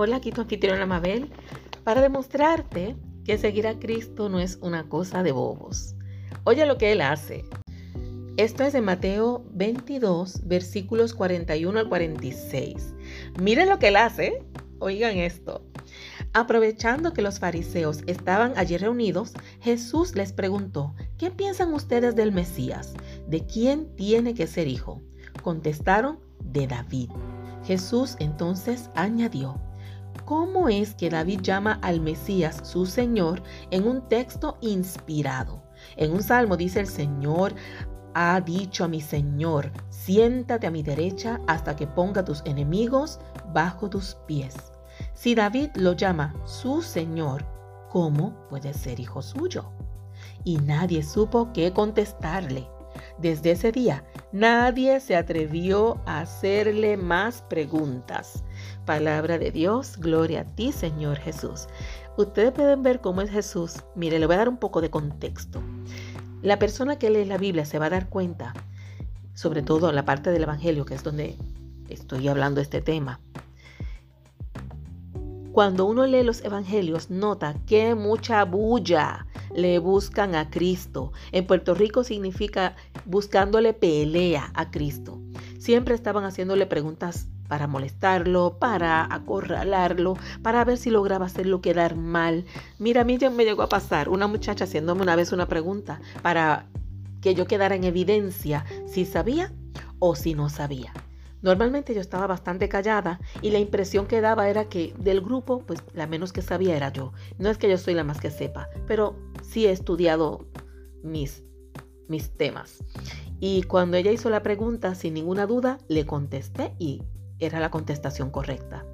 Hola, aquí tu anfitriona Mabel, para demostrarte que seguir a Cristo no es una cosa de bobos. Oye lo que Él hace. Esto es de Mateo 22, versículos 41 al 46. Miren lo que Él hace. Oigan esto. Aprovechando que los fariseos estaban allí reunidos, Jesús les preguntó, ¿qué piensan ustedes del Mesías? ¿De quién tiene que ser hijo? Contestaron, de David. Jesús entonces añadió, ¿cómo es que David llama al Mesías su Señor en un texto inspirado? En un salmo dice el Señor ha dicho a mi Señor, siéntate a mi derecha hasta que ponga tus enemigos bajo tus pies. Si David lo llama su Señor, ¿cómo puede ser hijo suyo? Y nadie supo qué contestarle. Desde ese día, nadie se atrevió a hacerle más preguntas. Palabra de Dios, gloria a ti, Señor Jesús. Ustedes pueden ver cómo es Jesús. Mire, le voy a dar un poco de contexto. La persona que lee la Biblia se va a dar cuenta, sobre todo en la parte del Evangelio, que es donde estoy hablando este tema, cuando uno lee los evangelios, nota que mucha bulla le buscan a Cristo. En Puerto Rico significa buscándole pelea a Cristo. Siempre estaban haciéndole preguntas para molestarlo, para acorralarlo, para ver si lograba hacerlo quedar mal. Mira, a mí ya me llegó a pasar una muchacha haciéndome una vez una pregunta para que yo quedara en evidencia si sabía o si no sabía. Normalmente yo estaba bastante callada y la impresión que daba era que del grupo, pues la menos que sabía era yo. No es que yo soy la más que sepa, pero sí he estudiado mis, mis temas. Y cuando ella hizo la pregunta, sin ninguna duda, le contesté y era la contestación correcta.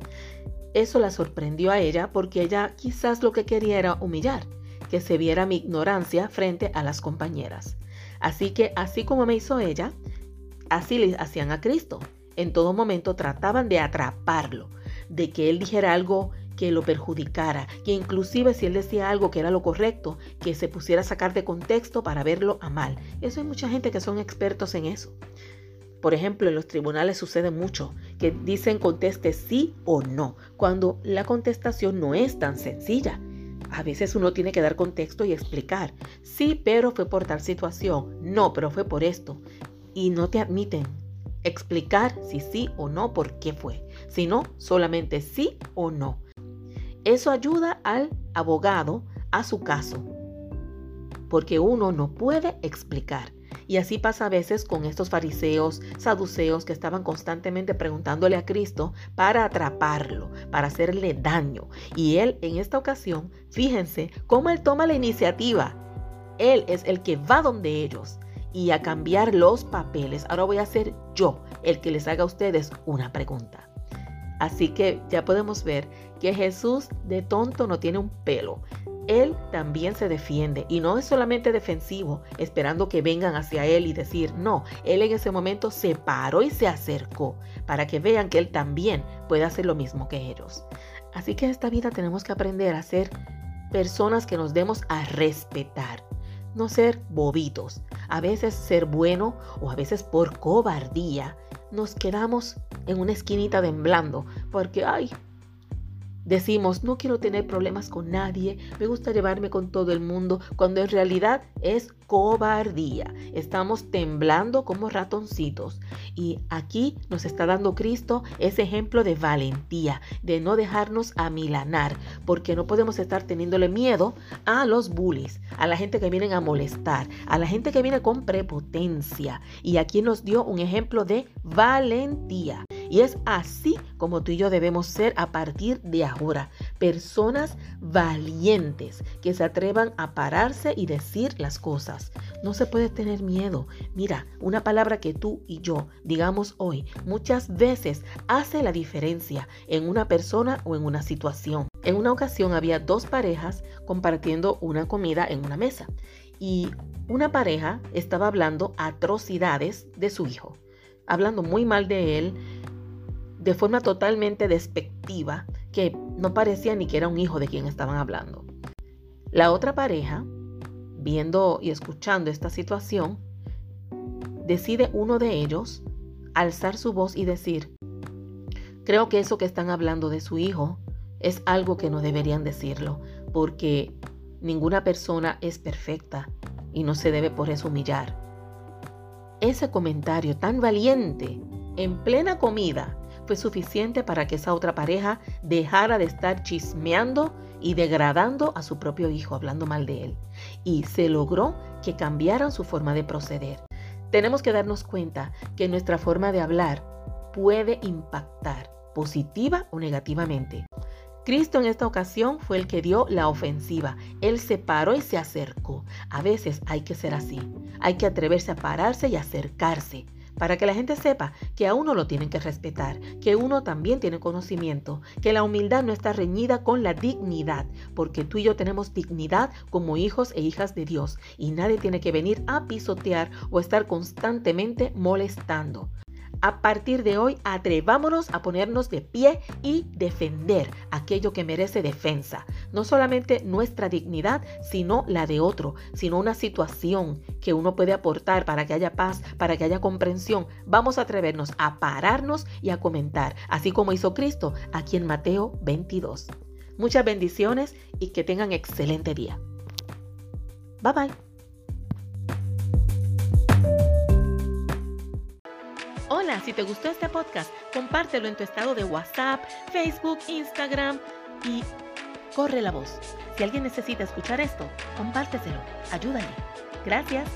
Eso la sorprendió a ella porque ella quizás lo que quería era humillar, que se viera mi ignorancia frente a las compañeras. Así que así como me hizo ella, así le hacían a Cristo en todo momento trataban de atraparlo, de que él dijera algo que lo perjudicara, que inclusive si él decía algo que era lo correcto, que se pusiera a sacar de contexto para verlo a mal. Eso hay mucha gente que son expertos en eso. Por ejemplo, en los tribunales sucede mucho, que dicen conteste sí o no, cuando la contestación no es tan sencilla. A veces uno tiene que dar contexto y explicar. Sí, pero fue por tal situación. No, pero fue por esto. Y no te admiten explicar si sí o no por qué fue, sino solamente sí o no. Eso ayuda al abogado a su caso, porque uno no puede explicar. Y así pasa a veces con estos fariseos, saduceos que estaban constantemente preguntándole a Cristo para atraparlo, para hacerle daño. Y él en esta ocasión, fíjense cómo él toma la iniciativa. Él es el que va donde ellos y a cambiar los papeles. Ahora voy a ser yo el que les haga a ustedes una pregunta. Así que ya podemos ver que Jesús de tonto no tiene un pelo. Él también se defiende y no es solamente defensivo, esperando que vengan hacia él y decir, no, él en ese momento se paró y se acercó para que vean que él también puede hacer lo mismo que ellos. Así que en esta vida tenemos que aprender a ser personas que nos demos a respetar, no ser bobitos. A veces ser bueno o a veces por cobardía nos quedamos en una esquinita temblando porque, ay, Decimos, no quiero tener problemas con nadie, me gusta llevarme con todo el mundo, cuando en realidad es cobardía. Estamos temblando como ratoncitos. Y aquí nos está dando Cristo ese ejemplo de valentía, de no dejarnos amilanar, porque no podemos estar teniéndole miedo a los bullies, a la gente que vienen a molestar, a la gente que viene con prepotencia. Y aquí nos dio un ejemplo de valentía. Y es así como tú y yo debemos ser a partir de ahora. Personas valientes que se atrevan a pararse y decir las cosas. No se puede tener miedo. Mira, una palabra que tú y yo digamos hoy muchas veces hace la diferencia en una persona o en una situación. En una ocasión había dos parejas compartiendo una comida en una mesa y una pareja estaba hablando atrocidades de su hijo, hablando muy mal de él, de forma totalmente despectiva que no parecía ni que era un hijo de quien estaban hablando. La otra pareja, viendo y escuchando esta situación, decide uno de ellos alzar su voz y decir, creo que eso que están hablando de su hijo es algo que no deberían decirlo, porque ninguna persona es perfecta y no se debe por eso humillar. Ese comentario tan valiente en plena comida fue suficiente para que esa otra pareja dejara de estar chismeando y degradando a su propio hijo, hablando mal de él. Y se logró que cambiaran su forma de proceder. Tenemos que darnos cuenta que nuestra forma de hablar puede impactar positiva o negativamente. Cristo en esta ocasión fue el que dio la ofensiva. Él se paró y se acercó. A veces hay que ser así. Hay que atreverse a pararse y acercarse para que la gente sepa que a uno lo tienen que respetar, que uno también tiene conocimiento, que la humildad no está reñida con la dignidad, porque tú y yo tenemos dignidad como hijos e hijas de Dios y nadie tiene que venir a pisotear o estar constantemente molestando. A partir de hoy, atrevámonos a ponernos de pie y defender aquello que merece defensa. No solamente nuestra dignidad, sino la de otro, sino una situación que uno puede aportar para que haya paz, para que haya comprensión. Vamos a atrevernos a pararnos y a comentar, así como hizo Cristo aquí en Mateo 22. Muchas bendiciones y que tengan excelente día. Bye bye. Hola, si te gustó este podcast, compártelo en tu estado de WhatsApp, Facebook, Instagram y corre la voz. Si alguien necesita escuchar esto, compárteselo. Ayúdale. Gracias.